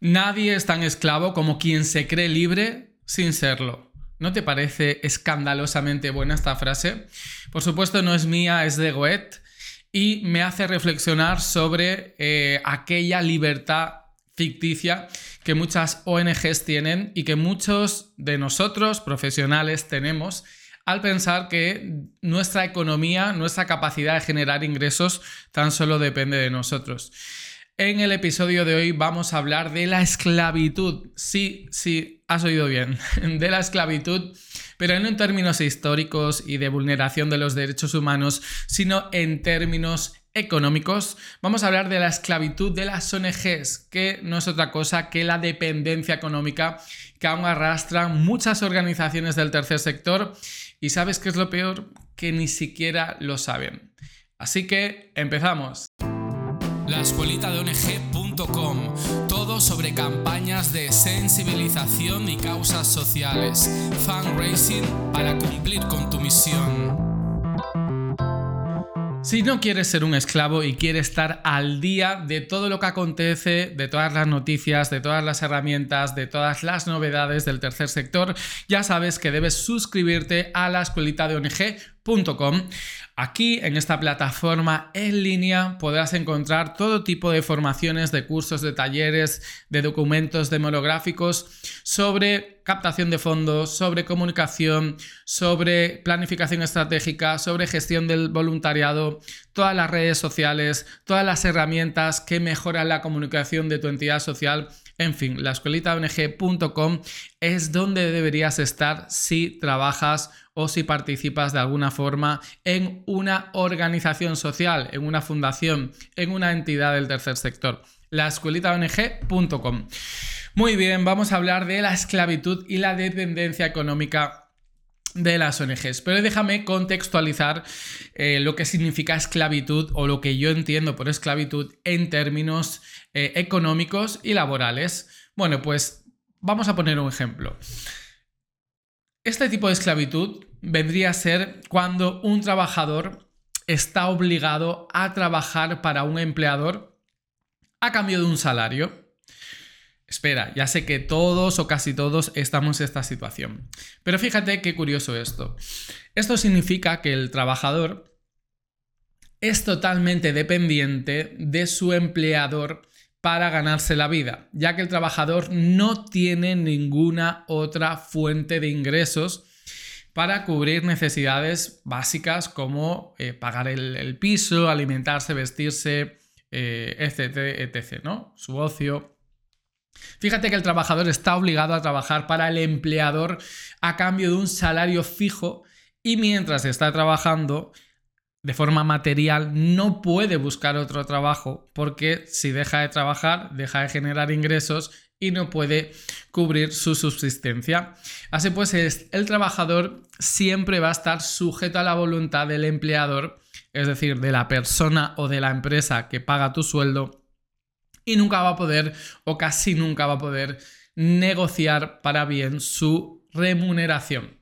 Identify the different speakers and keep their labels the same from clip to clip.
Speaker 1: Nadie es tan esclavo como quien se cree libre sin serlo. ¿No te parece escandalosamente buena esta frase? Por supuesto no es mía, es de Goethe y me hace reflexionar sobre eh, aquella libertad ficticia que muchas ONGs tienen y que muchos de nosotros, profesionales, tenemos al pensar que nuestra economía, nuestra capacidad de generar ingresos tan solo depende de nosotros. En el episodio de hoy vamos a hablar de la esclavitud. Sí, sí, has oído bien, de la esclavitud, pero no en términos históricos y de vulneración de los derechos humanos, sino en términos económicos. Vamos a hablar de la esclavitud de las ONGs, que no es otra cosa que la dependencia económica que aún arrastran muchas organizaciones del tercer sector. Y sabes qué es lo peor? Que ni siquiera lo saben. Así que empezamos
Speaker 2: la escuelita de ONG.com. Todo sobre campañas de sensibilización y causas sociales. Fundraising para cumplir con tu misión.
Speaker 1: Si no quieres ser un esclavo y quieres estar al día de todo lo que acontece, de todas las noticias, de todas las herramientas, de todas las novedades del tercer sector, ya sabes que debes suscribirte a la escuelita de ONG.com. Aquí en esta plataforma en línea podrás encontrar todo tipo de formaciones, de cursos, de talleres, de documentos, de monográficos sobre captación de fondos, sobre comunicación, sobre planificación estratégica, sobre gestión del voluntariado, todas las redes sociales, todas las herramientas que mejoran la comunicación de tu entidad social en fin, la escuelitaong.com es donde deberías estar si trabajas o si participas de alguna forma en una organización social, en una fundación, en una entidad del tercer sector. La escuelitaong.com. Muy bien, vamos a hablar de la esclavitud y la dependencia económica de las ONGs. Pero déjame contextualizar eh, lo que significa esclavitud o lo que yo entiendo por esclavitud en términos eh, económicos y laborales. Bueno, pues vamos a poner un ejemplo. Este tipo de esclavitud vendría a ser cuando un trabajador está obligado a trabajar para un empleador a cambio de un salario. Espera, ya sé que todos o casi todos estamos en esta situación. Pero fíjate qué curioso esto. Esto significa que el trabajador es totalmente dependiente de su empleador para ganarse la vida, ya que el trabajador no tiene ninguna otra fuente de ingresos para cubrir necesidades básicas como eh, pagar el, piso, alimentarse, vestirse, eh, etc, ¿no? Su ocio. Fíjate que el trabajador está obligado a trabajar para el empleador a cambio de un salario fijo y mientras está trabajando de forma material no puede buscar otro trabajo porque si deja de trabajar deja de generar ingresos y no puede cubrir su subsistencia. Así pues, el trabajador siempre va a estar sujeto a la voluntad del empleador, es decir, de la persona o de la empresa que paga tu sueldo y nunca va a poder o casi nunca va a poder negociar para bien su remuneración.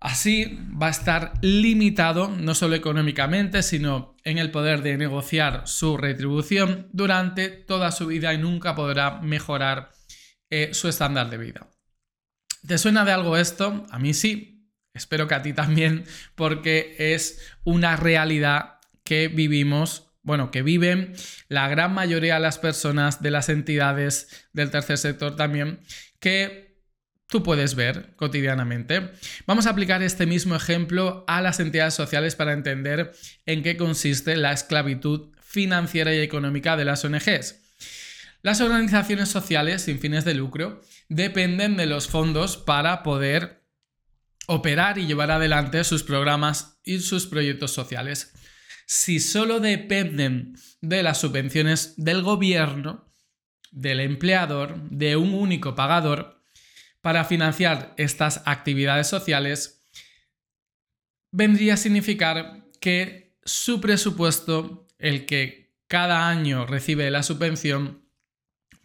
Speaker 1: Así va a estar limitado no solo económicamente, sino en el poder de negociar su retribución durante toda su vida y nunca podrá mejorar eh, su estándar de vida. ¿Te suena de algo esto? A mí sí, espero que a ti también, porque es una realidad que vivimos bueno, que viven la gran mayoría de las personas de las entidades del tercer sector también, que tú puedes ver cotidianamente. Vamos a aplicar este mismo ejemplo a las entidades sociales para entender en qué consiste la esclavitud financiera y económica de las ONGs. Las organizaciones sociales sin fines de lucro dependen de los fondos para poder operar y llevar adelante sus programas y sus proyectos sociales si solo dependen de las subvenciones del gobierno, del empleador, de un único pagador, para financiar estas actividades sociales, vendría a significar que su presupuesto, el que cada año recibe la subvención,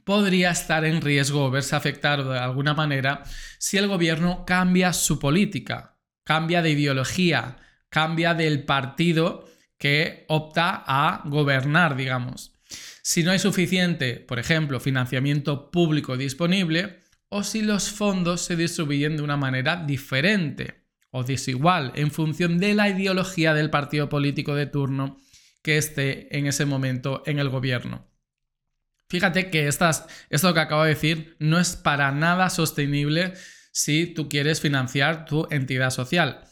Speaker 1: podría estar en riesgo o verse afectado de alguna manera si el gobierno cambia su política, cambia de ideología, cambia del partido que opta a gobernar, digamos. si no hay suficiente, por ejemplo, financiamiento público disponible, o si los fondos se distribuyen de una manera diferente o desigual en función de la ideología del partido político de turno que esté en ese momento en el gobierno. Fíjate que esto que acabo de decir no es para nada sostenible si tú quieres financiar tu entidad social.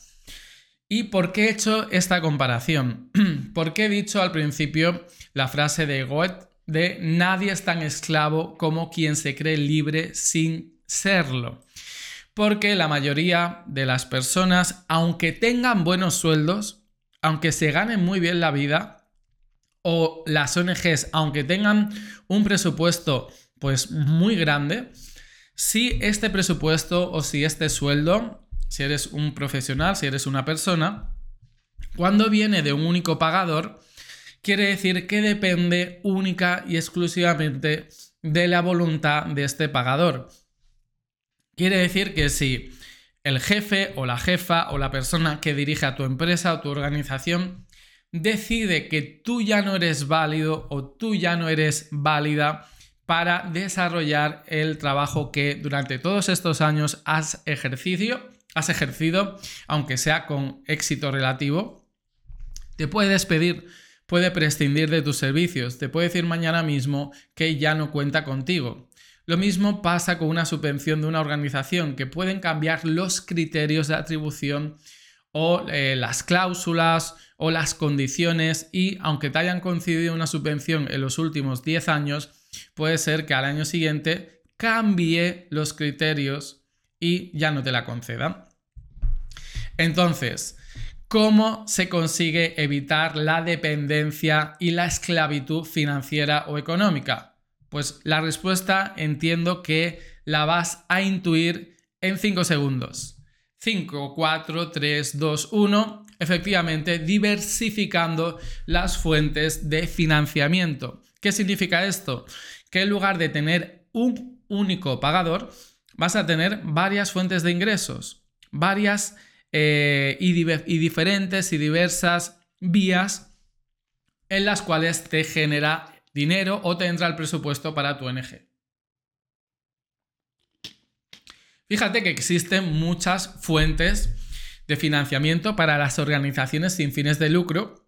Speaker 1: ¿Y por qué he hecho esta comparación? Porque he dicho al principio la frase de Goethe de nadie es tan esclavo como quien se cree libre sin serlo. Porque la mayoría de las personas, aunque tengan buenos sueldos, aunque se ganen muy bien la vida, o las ONGs, aunque tengan un presupuesto pues muy grande, si este presupuesto o si este sueldo, si eres un profesional, si eres una persona, cuando viene de un único pagador, quiere decir que depende única y exclusivamente de la voluntad de este pagador. Quiere decir que si el jefe o la jefa o la persona que dirige a tu empresa o tu organización decide que tú ya no eres válido o tú ya no eres válida para desarrollar el trabajo que durante todos estos años has ejercido, has ejercido, aunque sea con éxito relativo, te puede despedir, puede prescindir de tus servicios, te puede decir mañana mismo que ya no cuenta contigo. Lo mismo pasa con una subvención de una organización, que pueden cambiar los criterios de atribución o eh, las cláusulas o las condiciones y aunque te hayan concedido una subvención en los últimos 10 años, puede ser que al año siguiente cambie los criterios y ya no te la concedan. Entonces, ¿cómo se consigue evitar la dependencia y la esclavitud financiera o económica? Pues la respuesta entiendo que la vas a intuir en 5 segundos. 5, 4, 3, 2, 1, efectivamente diversificando las fuentes de financiamiento. ¿Qué significa esto? Que en lugar de tener un único pagador, vas a tener varias fuentes de ingresos, varias eh, y, y diferentes y diversas vías en las cuales te genera dinero o te entra el presupuesto para tu ONG. Fíjate que existen muchas fuentes de financiamiento para las organizaciones sin fines de lucro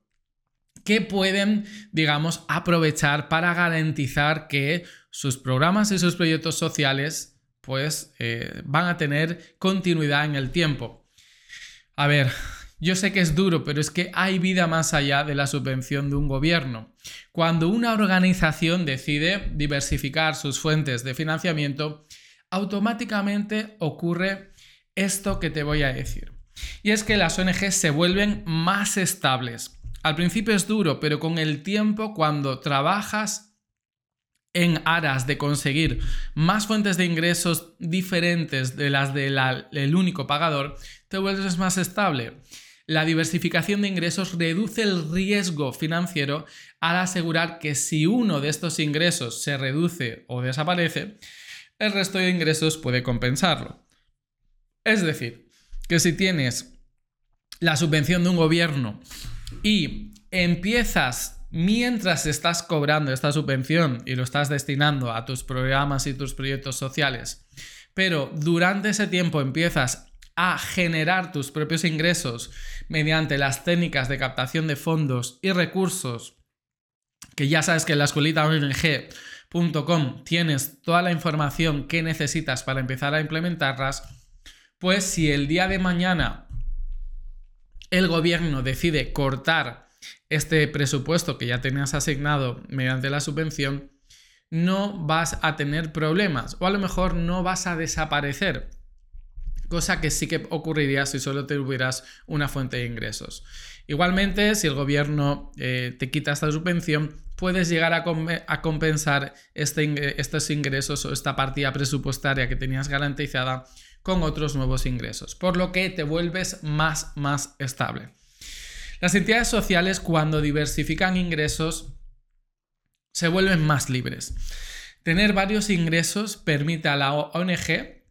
Speaker 1: que pueden, digamos, aprovechar para garantizar que sus programas y sus proyectos sociales pues eh, van a tener continuidad en el tiempo. A ver, yo sé que es duro, pero es que hay vida más allá de la subvención de un gobierno. Cuando una organización decide diversificar sus fuentes de financiamiento, automáticamente ocurre esto que te voy a decir. Y es que las ONG se vuelven más estables. Al principio es duro, pero con el tiempo, cuando trabajas en aras de conseguir más fuentes de ingresos diferentes de las del único pagador, te vuelves más estable. La diversificación de ingresos reduce el riesgo financiero al asegurar que si uno de estos ingresos se reduce o desaparece, el resto de ingresos puede compensarlo. Es decir, que si tienes la subvención de un gobierno y empiezas mientras estás cobrando esta subvención y lo estás destinando a tus programas y tus proyectos sociales, pero durante ese tiempo empiezas a generar tus propios ingresos mediante las técnicas de captación de fondos y recursos, que ya sabes que en la escuelita ONG tienes toda la información que necesitas para empezar a implementarlas, pues si el día de mañana el gobierno decide cortar este presupuesto que ya tenías asignado mediante la subvención, no vas a tener problemas o a lo mejor no vas a desaparecer, cosa que sí que ocurriría si solo tuvieras una fuente de ingresos. Igualmente, si el gobierno eh, te quita esta subvención, puedes llegar a, compensar este estos ingresos o esta partida presupuestaria que tenías garantizada con otros nuevos ingresos, por lo que te vuelves más, más estable. Las entidades sociales cuando diversifican ingresos se vuelven más libres. Tener varios ingresos permite a la ONG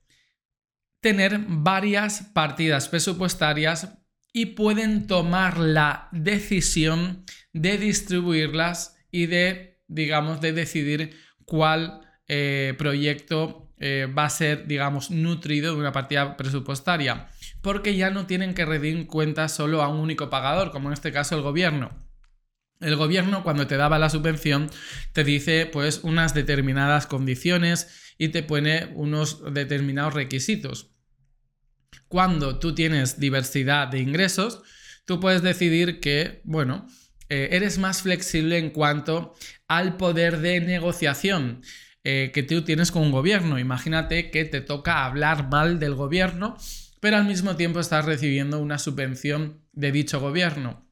Speaker 1: tener varias partidas presupuestarias y pueden tomar la decisión de distribuirlas y de digamos, de decidir cuál eh, proyecto eh, va a ser, digamos, nutrido de una partida presupuestaria, porque ya no tienen que rendir cuentas solo a un único pagador, como en este caso el gobierno. El gobierno cuando te daba la subvención te dice pues unas determinadas condiciones y te pone unos determinados requisitos. Cuando tú tienes diversidad de ingresos, tú puedes decidir que, bueno, eh, eres más flexible en cuanto al poder de negociación. Eh, que tú tienes con un gobierno. Imagínate que te toca hablar mal del gobierno, pero al mismo tiempo estás recibiendo una subvención de dicho gobierno.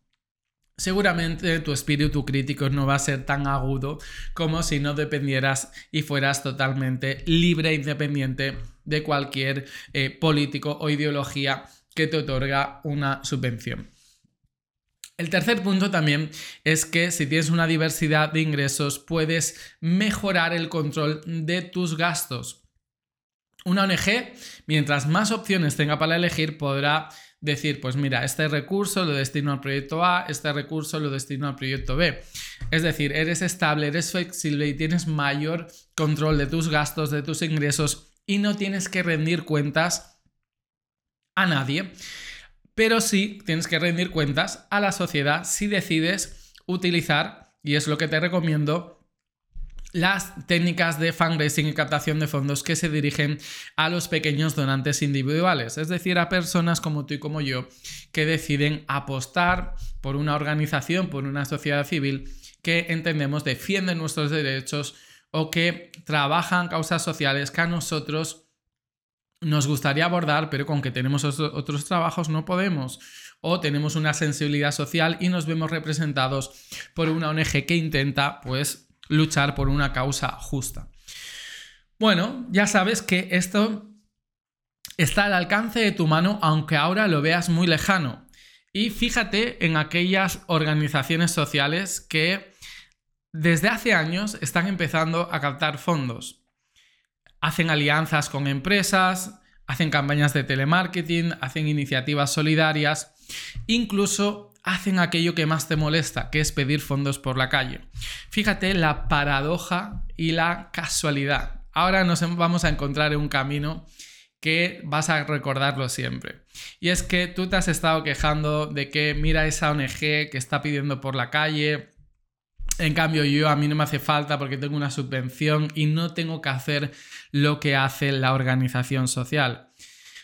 Speaker 1: Seguramente tu espíritu crítico no va a ser tan agudo como si no dependieras y fueras totalmente libre e independiente de cualquier eh, político o ideología que te otorga una subvención. El tercer punto también es que si tienes una diversidad de ingresos puedes mejorar el control de tus gastos. Una ONG, mientras más opciones tenga para elegir, podrá decir, pues mira, este recurso lo destino al proyecto A, este recurso lo destino al proyecto B. Es decir, eres estable, eres flexible y tienes mayor control de tus gastos, de tus ingresos y no tienes que rendir cuentas a nadie pero sí tienes que rendir cuentas a la sociedad si decides utilizar, y es lo que te recomiendo, las técnicas de fundraising y captación de fondos que se dirigen a los pequeños donantes individuales, es decir, a personas como tú y como yo que deciden apostar por una organización, por una sociedad civil que entendemos defiende nuestros derechos o que trabajan causas sociales que a nosotros nos gustaría abordar, pero con que tenemos otros trabajos no podemos. O tenemos una sensibilidad social y nos vemos representados por una ONG que intenta, pues, luchar por una causa justa. Bueno, ya sabes que esto está al alcance de tu mano, aunque ahora lo veas muy lejano. Y fíjate en aquellas organizaciones sociales que desde hace años están empezando a captar fondos hacen alianzas con empresas, hacen campañas de telemarketing, hacen iniciativas solidarias, incluso hacen aquello que más te molesta, que es pedir fondos por la calle. Fíjate la paradoja y la casualidad. Ahora nos vamos a encontrar en un camino que vas a recordarlo siempre. Y es que tú te has estado quejando de que mira esa ONG que está pidiendo por la calle, en cambio, yo a mí no me hace falta porque tengo una subvención y no tengo que hacer lo que hace la organización social.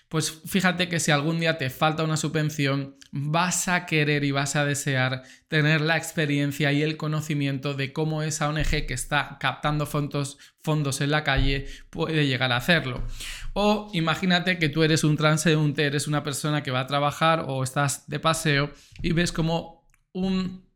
Speaker 1: Pues fíjate que si algún día te falta una subvención, vas a querer y vas a desear tener la experiencia y el conocimiento de cómo esa ONG que está captando fondos, fondos en la calle puede llegar a hacerlo. O imagínate que tú eres un transeúnte, eres una persona que va a trabajar o estás de paseo y ves como un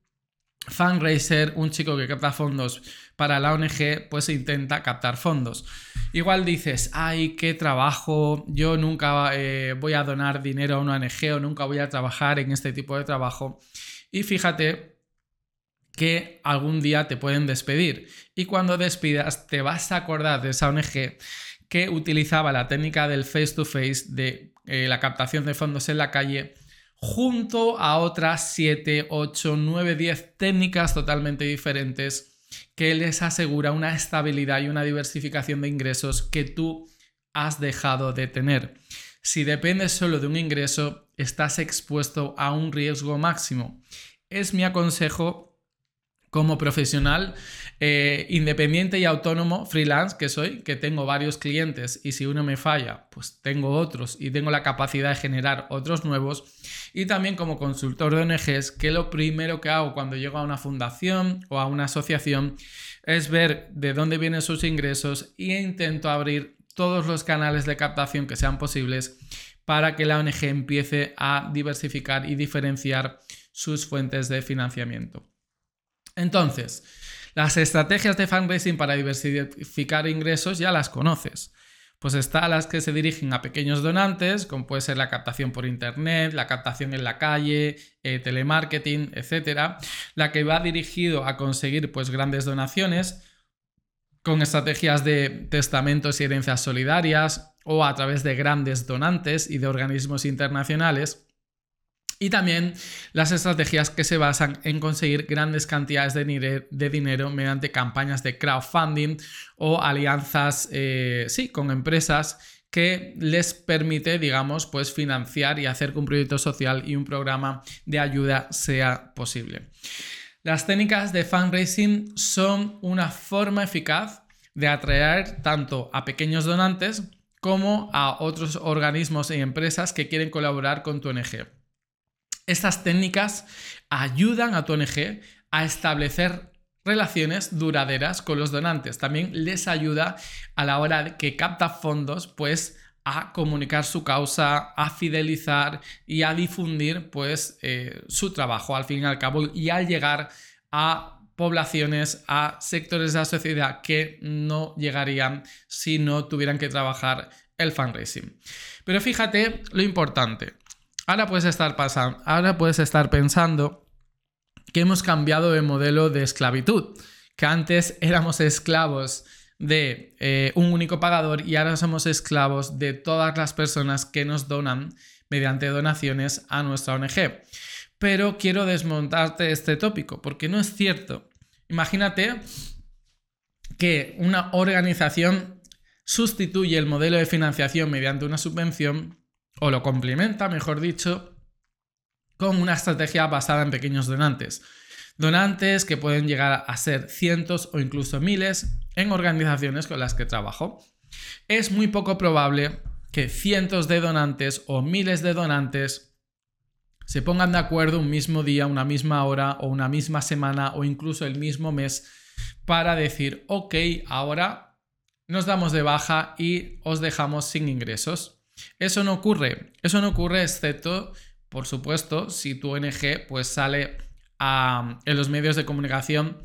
Speaker 1: fundraiser, un chico que capta fondos para la ONG, pues intenta captar fondos. Igual dices, ay, qué trabajo, yo nunca eh, voy a donar dinero a una ONG o nunca voy a trabajar en este tipo de trabajo. Y fíjate que algún día te pueden despedir. Y cuando despidas, te vas a acordar de esa ONG que utilizaba la técnica del face to face de eh, la captación de fondos en la calle junto a otras 7, 8, 9, 10 técnicas totalmente diferentes que les asegura una estabilidad y una diversificación de ingresos que tú has dejado de tener. Si dependes solo de un ingreso, estás expuesto a un riesgo máximo. Es mi consejo como profesional eh, independiente y autónomo, freelance que soy, que tengo varios clientes y si uno me falla, pues tengo otros y tengo la capacidad de generar otros nuevos. Y también como consultor de ONGs, que lo primero que hago cuando llego a una fundación o a una asociación es ver de dónde vienen sus ingresos e intento abrir todos los canales de captación que sean posibles para que la ONG empiece a diversificar y diferenciar sus fuentes de financiamiento. Entonces, las estrategias de fundraising para diversificar ingresos ya las conoces. Pues está las que se dirigen a pequeños donantes, como puede ser la captación por internet, la captación en la calle, eh, telemarketing, etc. La que va dirigido a conseguir pues grandes donaciones con estrategias de testamentos y herencias solidarias o a través de grandes donantes y de organismos internacionales Y también las estrategias que se basan en conseguir grandes cantidades de, dinero mediante campañas de crowdfunding o alianzas, eh, sí, con empresas que les permite, digamos, pues financiar y hacer que un proyecto social y un programa de ayuda sea posible. Las técnicas de fundraising son una forma eficaz de atraer tanto a pequeños donantes como a otros organismos y empresas que quieren colaborar con tu ONG. Estas técnicas ayudan a tu ONG a establecer relaciones duraderas con los donantes. También les ayuda a la hora que capta fondos, pues a comunicar su causa, a fidelizar y a difundir pues eh, su trabajo al fin y al cabo y al llegar a poblaciones, a sectores de la sociedad que no llegarían si no tuvieran que trabajar el fundraising. Pero fíjate lo importante, Ahora puedes estar pasando, ahora puedes estar pensando que hemos cambiado de modelo de esclavitud, que antes éramos esclavos de eh, un único pagador y ahora somos esclavos de todas las personas que nos donan mediante donaciones a nuestra ONG. Pero quiero desmontarte este tópico, porque no es cierto. Imagínate que una organización sustituye el modelo de financiación mediante una subvención o lo complementa, mejor dicho, con una estrategia basada en pequeños donantes. Donantes que pueden llegar a ser cientos o incluso miles en organizaciones con las que trabajo. Es muy poco probable que cientos de donantes o miles de donantes se pongan de acuerdo un mismo día, una misma hora o una misma semana o incluso el mismo mes para decir, ok, ahora nos damos de baja y os dejamos sin ingresos. Eso no ocurre, eso no ocurre excepto, por supuesto, si tu ONG pues sale en los medios de comunicación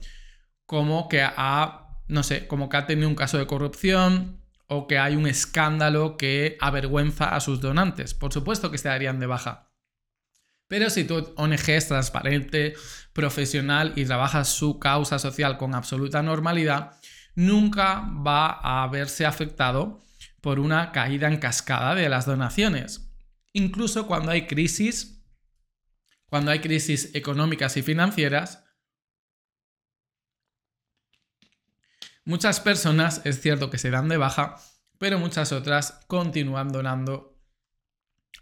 Speaker 1: como que ha, no sé, como que ha tenido un caso de corrupción o que hay un escándalo que avergüenza a sus donantes. Por supuesto que se darían de baja. Pero si tu ONG es transparente, profesional y trabaja su causa social con absoluta normalidad, nunca va a verse afectado por una caída en cascada de las donaciones. Incluso cuando hay crisis, cuando hay crisis económicas y financieras, muchas personas es cierto que se dan de baja, pero muchas otras continúan donando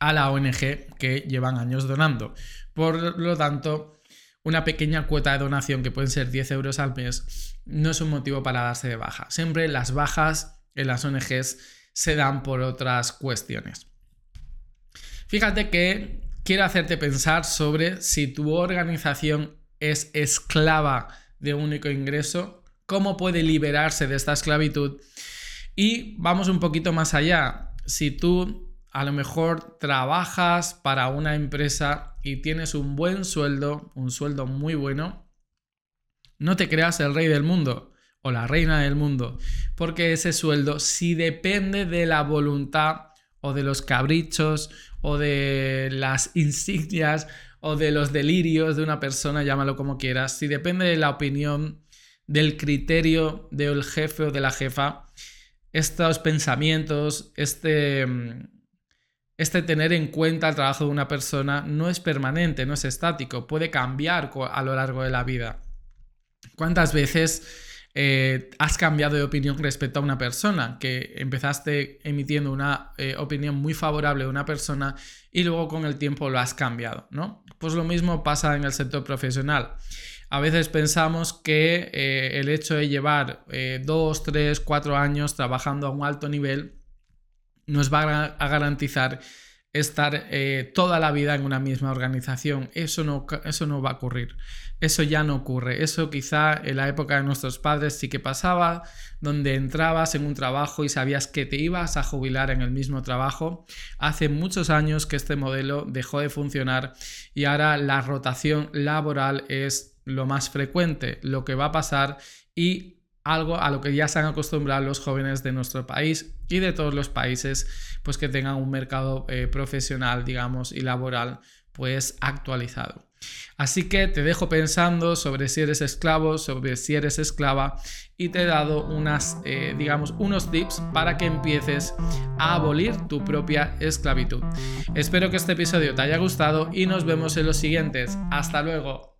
Speaker 1: a la ONG que llevan años donando. Por lo tanto, una pequeña cuota de donación que pueden ser 10 euros al mes no es un motivo para darse de baja. Siempre las bajas en las ONGs se dan por otras cuestiones. Fíjate que quiero hacerte pensar sobre si tu organización es esclava de único ingreso, cómo puede liberarse de esta esclavitud y vamos un poquito más allá. Si tú a lo mejor trabajas para una empresa y tienes un buen sueldo, un sueldo muy bueno, no te creas el rey del mundo o la reina del mundo, porque ese sueldo, si depende de la voluntad o de los cabrichos o de las insignias o de los delirios de una persona, llámalo como quieras, si depende de la opinión, del criterio del jefe o de la jefa, estos pensamientos, este, este tener en cuenta el trabajo de una persona no es permanente, no es estático, puede cambiar a lo largo de la vida. ¿Cuántas veces eh, has cambiado de opinión respecto a una persona, que empezaste emitiendo una eh, opinión muy favorable de una persona y luego con el tiempo lo has cambiado, ¿no? Pues lo mismo pasa en el sector profesional. A veces pensamos que eh, el hecho de llevar dos, tres, cuatro años trabajando a un alto nivel nos va a garantizar estar toda la vida en una misma organización. Eso no, eso no va a ocurrir. Eso ya no ocurre. Eso quizá en la época de nuestros padres sí que pasaba, donde entrabas en un trabajo y sabías que te ibas a jubilar en el mismo trabajo. Hace muchos años que este modelo dejó de funcionar y ahora la rotación laboral es lo más frecuente, lo que va a pasar y algo a lo que ya se han acostumbrado los jóvenes de nuestro país y de todos los países, pues que tengan un mercado eh, profesional, digamos, y laboral, pues actualizado. Así que te dejo pensando sobre si eres esclavo, sobre si eres esclava y te he dado unas, eh, digamos, unos tips para que empieces a abolir tu propia esclavitud. Espero que este episodio te haya gustado y nos vemos en los siguientes. Hasta luego.